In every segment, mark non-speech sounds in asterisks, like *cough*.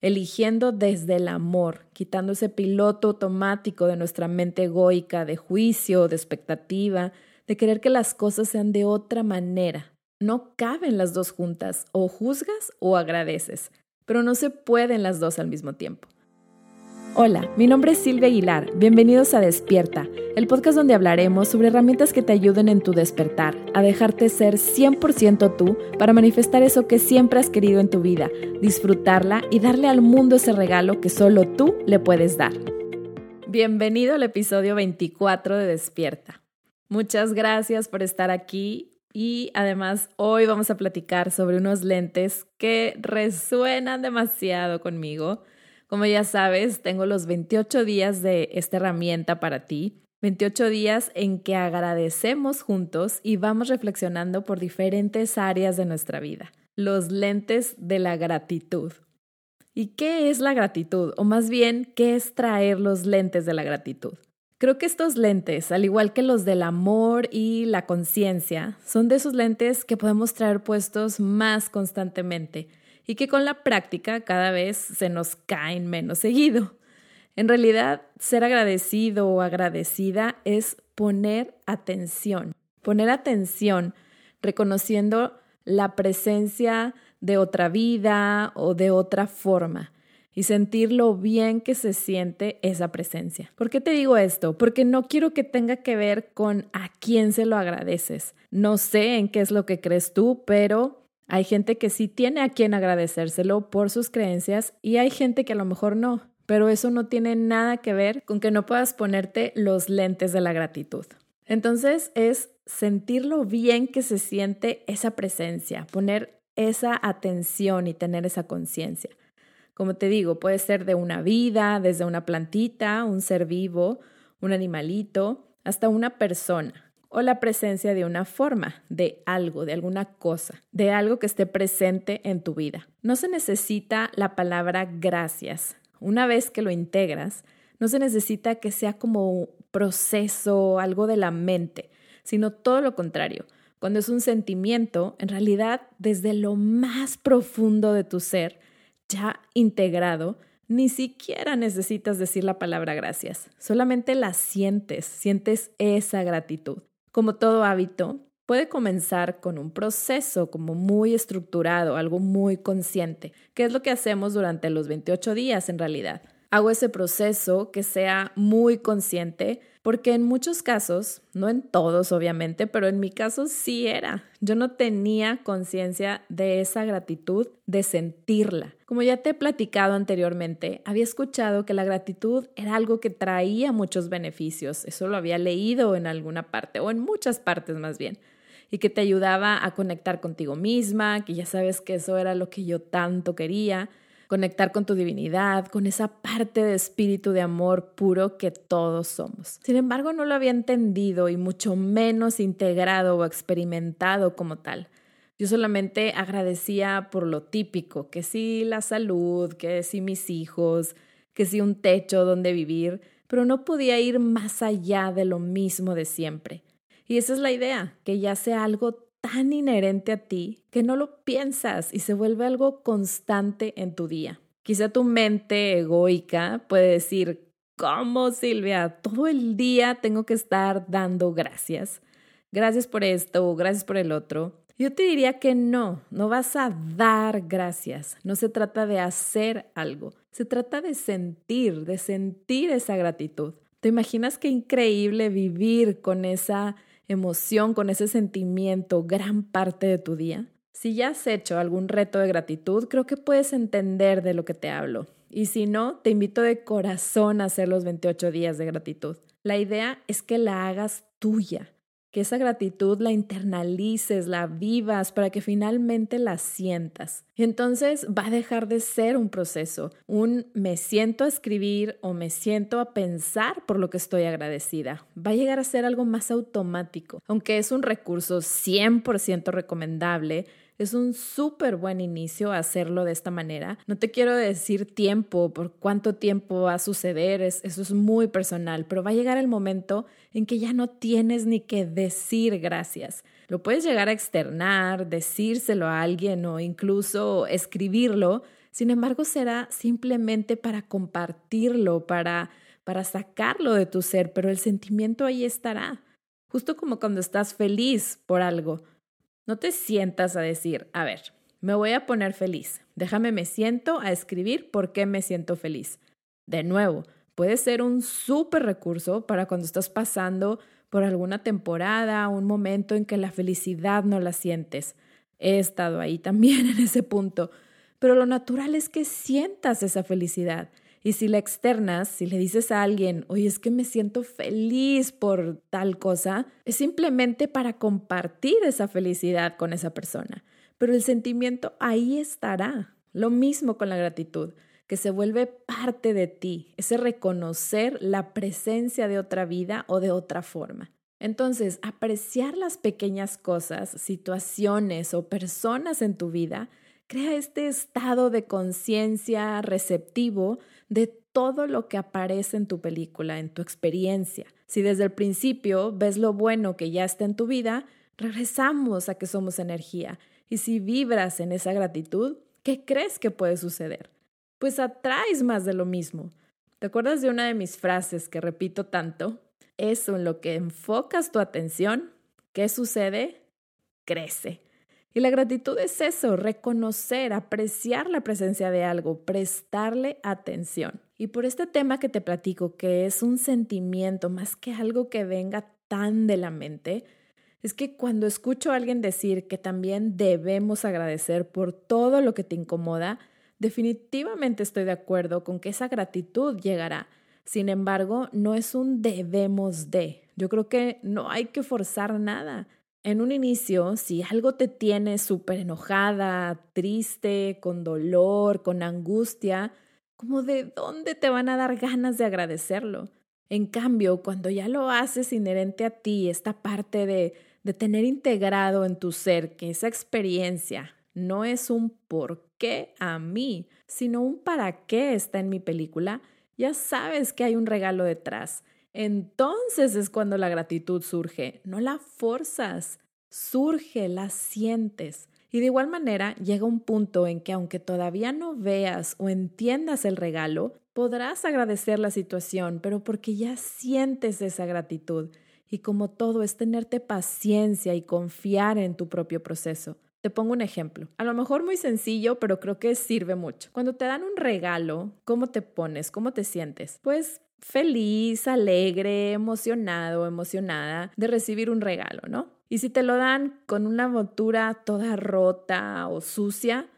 eligiendo desde el amor, quitando ese piloto automático de nuestra mente egoica, de juicio, de expectativa, de querer que las cosas sean de otra manera. No caben las dos juntas, o juzgas o agradeces, pero no se pueden las dos al mismo tiempo. Hola, mi nombre es Silvia Aguilar. Bienvenidos a Despierta, el podcast donde hablaremos sobre herramientas que te ayuden en tu despertar, a dejarte ser 100% tú para manifestar eso que siempre has querido en tu vida, disfrutarla y darle al mundo ese regalo que solo tú le puedes dar. Bienvenido al episodio 24 de Despierta. Muchas gracias por estar aquí y además hoy vamos a platicar sobre unos lentes que resuenan demasiado conmigo como ya sabes, tengo los 28 días de esta herramienta para ti. 28 días en que agradecemos juntos y vamos reflexionando por diferentes áreas de nuestra vida. Los lentes de la gratitud. ¿Y qué es la gratitud? O más bien, ¿qué es traer los lentes de la gratitud? Creo que estos lentes, al igual que los del amor y la conciencia, son de esos lentes que podemos traer puestos más constantemente y que con la práctica cada vez se nos caen menos seguido. En realidad, ser agradecido o agradecida es poner atención, poner atención reconociendo la presencia de otra vida o de otra forma y sentir lo bien que se siente esa presencia. ¿Por qué te digo esto? Porque no quiero que tenga que ver con a quién se lo agradeces. No sé en qué es lo que crees tú, pero hay gente que sí tiene a quien agradecérselo por sus creencias y hay gente que a lo mejor no, pero eso no tiene nada que ver con que no puedas ponerte los lentes de la gratitud. Entonces es sentir lo bien que se siente esa presencia, poner esa atención y tener esa conciencia. Como te digo, puede ser de una vida, desde una plantita, un ser vivo, un animalito, hasta una persona o la presencia de una forma, de algo, de alguna cosa, de algo que esté presente en tu vida. No se necesita la palabra gracias. Una vez que lo integras, no se necesita que sea como un proceso, algo de la mente, sino todo lo contrario. Cuando es un sentimiento, en realidad desde lo más profundo de tu ser, ya integrado, ni siquiera necesitas decir la palabra gracias, solamente la sientes, sientes esa gratitud. Como todo hábito, puede comenzar con un proceso como muy estructurado, algo muy consciente, que es lo que hacemos durante los 28 días en realidad. Hago ese proceso que sea muy consciente porque en muchos casos, no en todos obviamente, pero en mi caso sí era. Yo no tenía conciencia de esa gratitud, de sentirla. Como ya te he platicado anteriormente, había escuchado que la gratitud era algo que traía muchos beneficios. Eso lo había leído en alguna parte o en muchas partes más bien y que te ayudaba a conectar contigo misma, que ya sabes que eso era lo que yo tanto quería, conectar con tu divinidad, con esa parte de espíritu de amor puro que todos somos. Sin embargo, no lo había entendido y mucho menos integrado o experimentado como tal. Yo solamente agradecía por lo típico, que sí la salud, que sí mis hijos, que sí un techo donde vivir, pero no podía ir más allá de lo mismo de siempre. Y esa es la idea, que ya sea algo tan inherente a ti que no lo piensas y se vuelve algo constante en tu día. Quizá tu mente egoica puede decir, ¿cómo Silvia? Todo el día tengo que estar dando gracias. Gracias por esto, gracias por el otro. Yo te diría que no, no vas a dar gracias. No se trata de hacer algo, se trata de sentir, de sentir esa gratitud. ¿Te imaginas qué increíble vivir con esa emoción, con ese sentimiento gran parte de tu día? Si ya has hecho algún reto de gratitud, creo que puedes entender de lo que te hablo. Y si no, te invito de corazón a hacer los 28 días de gratitud. La idea es que la hagas tuya, que esa gratitud la internalices, la vivas para que finalmente la sientas. Entonces va a dejar de ser un proceso, un me siento a escribir o me siento a pensar por lo que estoy agradecida. Va a llegar a ser algo más automático, aunque es un recurso 100% recomendable es un súper buen inicio hacerlo de esta manera. No te quiero decir tiempo, por cuánto tiempo va a suceder, eso es muy personal, pero va a llegar el momento en que ya no tienes ni que decir gracias. Lo puedes llegar a externar, decírselo a alguien o incluso escribirlo, Sin embargo, será simplemente para compartirlo, para, para sacarlo de tu ser, pero el sentimiento ahí estará. Justo como cuando estás feliz por algo. No te sientas a decir, a ver, me voy a poner feliz. Déjame me siento a escribir por qué me siento feliz. De nuevo, puede ser un súper recurso para cuando estás pasando por alguna temporada, un momento en que la felicidad no la sientes. He estado ahí también *laughs* en ese punto. Pero lo natural es que sientas esa felicidad. Y si la externas, si le dices a alguien, oye, es que me siento feliz por tal cosa, es simplemente para compartir esa felicidad con esa persona. Pero el sentimiento ahí estará. Lo mismo con la gratitud que se vuelve parte de ti, ese reconocer la presencia de otra vida o de otra forma. Entonces, apreciar las pequeñas cosas, situaciones o personas en tu vida crea este estado de conciencia receptivo de todo lo que aparece en tu película, en tu experiencia. Si desde el principio ves lo bueno que ya está en tu vida, regresamos a que somos energía. Y si vibras en esa gratitud, ¿qué crees que puede suceder? Pues atraes más de lo mismo. ¿Te acuerdas de una de mis frases que repito tanto? Eso en lo que enfocas tu atención, ¿qué sucede? Crece. Y la gratitud es eso, reconocer, apreciar la presencia de algo, prestarle atención. Y por este tema que te platico, que es un sentimiento más que algo que venga tan de la mente, es que cuando escucho a alguien decir que también debemos agradecer por todo lo que te incomoda, Definitivamente estoy de acuerdo con que esa gratitud llegará. Sin embargo, no es un debemos de. Yo creo que no hay que forzar nada. En un inicio, si algo te tiene súper enojada, triste, con dolor, con angustia, como de dónde te van a dar ganas de agradecerlo. En cambio, cuando ya lo haces inherente a ti, esta parte de, de tener integrado en tu ser que esa experiencia no es un por qué a mí, sino un para qué está en mi película, ya sabes que hay un regalo detrás. Entonces es cuando la gratitud surge, no la forzas, surge, la sientes. Y de igual manera llega un punto en que aunque todavía no veas o entiendas el regalo, podrás agradecer la situación, pero porque ya sientes esa gratitud. Y como todo es tenerte paciencia y confiar en tu propio proceso. Te pongo un ejemplo, a lo mejor muy sencillo, pero creo que sirve mucho. Cuando te dan un regalo, ¿cómo te pones? ¿Cómo te sientes? Pues feliz, alegre, emocionado, emocionada de recibir un regalo, ¿no? Y si te lo dan con una montura toda rota o sucia,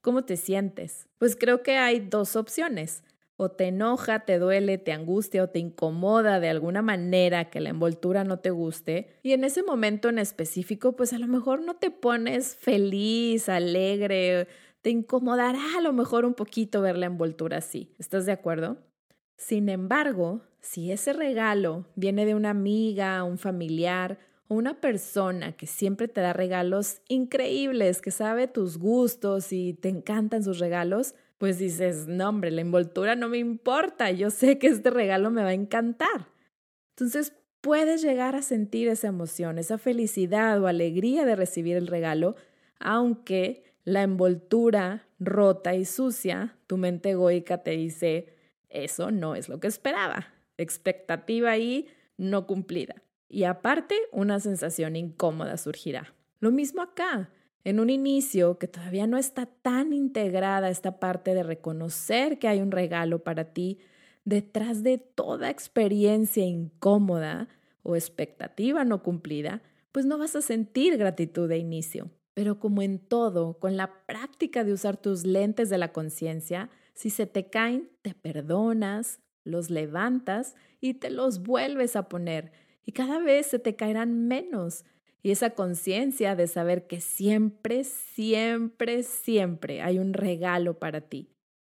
¿cómo te sientes? Pues creo que hay dos opciones o te enoja, te duele, te angustia o te incomoda de alguna manera que la envoltura no te guste. Y en ese momento en específico, pues a lo mejor no te pones feliz, alegre, te incomodará a lo mejor un poquito ver la envoltura así. ¿Estás de acuerdo? Sin embargo, si ese regalo viene de una amiga, un familiar o una persona que siempre te da regalos increíbles, que sabe tus gustos y te encantan sus regalos, pues dices, no hombre, la envoltura no me importa, yo sé que este regalo me va a encantar. Entonces puedes llegar a sentir esa emoción, esa felicidad o alegría de recibir el regalo, aunque la envoltura rota y sucia, tu mente egoica te dice, eso no es lo que esperaba, expectativa ahí no cumplida. Y aparte, una sensación incómoda surgirá. Lo mismo acá en un inicio que todavía no está tan integrada esta parte de reconocer que hay un regalo para ti, detrás de toda experiencia incómoda o expectativa no cumplida, pues no vas a sentir gratitud de inicio. Pero como en todo, con la práctica de usar tus lentes de la conciencia, si se te caen, te perdonas, los levantas y te los vuelves a poner. Y cada vez se te caerán menos y esa conciencia de saber que siempre, siempre, siempre hay un regalo para ti.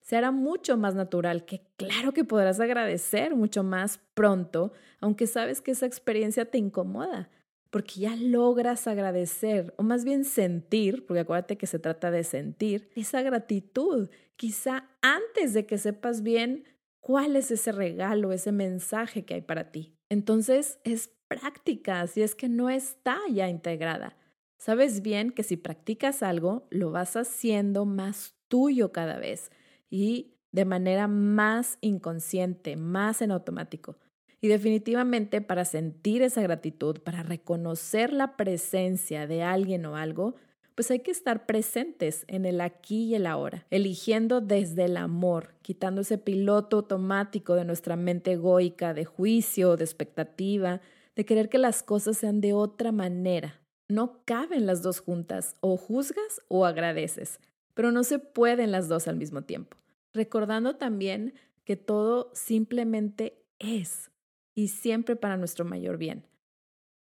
Se hará mucho más natural que claro que podrás agradecer mucho más pronto, aunque sabes que esa experiencia te incomoda, porque ya logras agradecer, o más bien sentir, porque acuérdate que se trata de sentir, esa gratitud, quizá antes de que sepas bien cuál es ese regalo, ese mensaje que hay para ti. Entonces es práctica si es que no está ya integrada. Sabes bien que si practicas algo, lo vas haciendo más tuyo cada vez y de manera más inconsciente, más en automático. Y definitivamente para sentir esa gratitud, para reconocer la presencia de alguien o algo, pues hay que estar presentes en el aquí y el ahora, eligiendo desde el amor, quitando ese piloto automático de nuestra mente egoica, de juicio, de expectativa, de querer que las cosas sean de otra manera. No caben las dos juntas, o juzgas o agradeces, pero no se pueden las dos al mismo tiempo. Recordando también que todo simplemente es y siempre para nuestro mayor bien.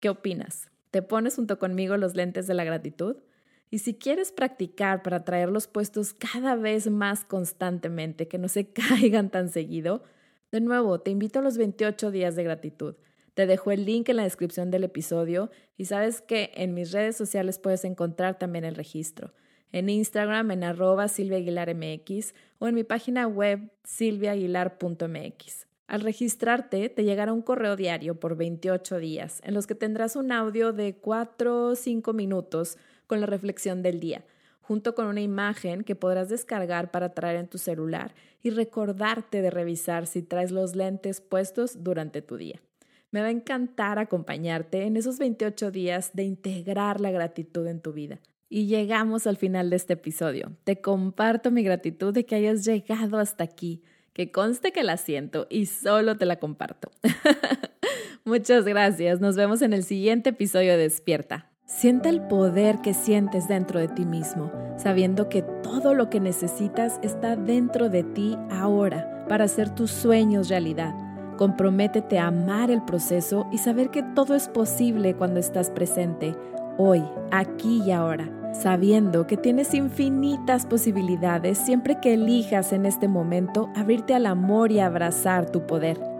¿Qué opinas? ¿Te pones junto conmigo los lentes de la gratitud? Y si quieres practicar para traerlos puestos cada vez más constantemente, que no se *laughs* caigan tan seguido, de nuevo, te invito a los 28 días de gratitud. Te dejo el link en la descripción del episodio y sabes que en mis redes sociales puedes encontrar también el registro. En Instagram en arroba silviaaguilarmx o en mi página web silviaaguilar.mx. Al registrarte, te llegará un correo diario por 28 días, en los que tendrás un audio de 4 o 5 minutos con la reflexión del día, junto con una imagen que podrás descargar para traer en tu celular y recordarte de revisar si traes los lentes puestos durante tu día. Me va a encantar acompañarte en esos 28 días de integrar la gratitud en tu vida. Y llegamos al final de este episodio. Te comparto mi gratitud de que hayas llegado hasta aquí, que conste que la siento y solo te la comparto. *laughs* Muchas gracias. Nos vemos en el siguiente episodio de Despierta. Sienta el poder que sientes dentro de ti mismo, sabiendo que todo lo que necesitas está dentro de ti ahora para hacer tus sueños realidad. Comprométete a amar el proceso y saber que todo es posible cuando estás presente, hoy, aquí y ahora, sabiendo que tienes infinitas posibilidades siempre que elijas en este momento abrirte al amor y abrazar tu poder.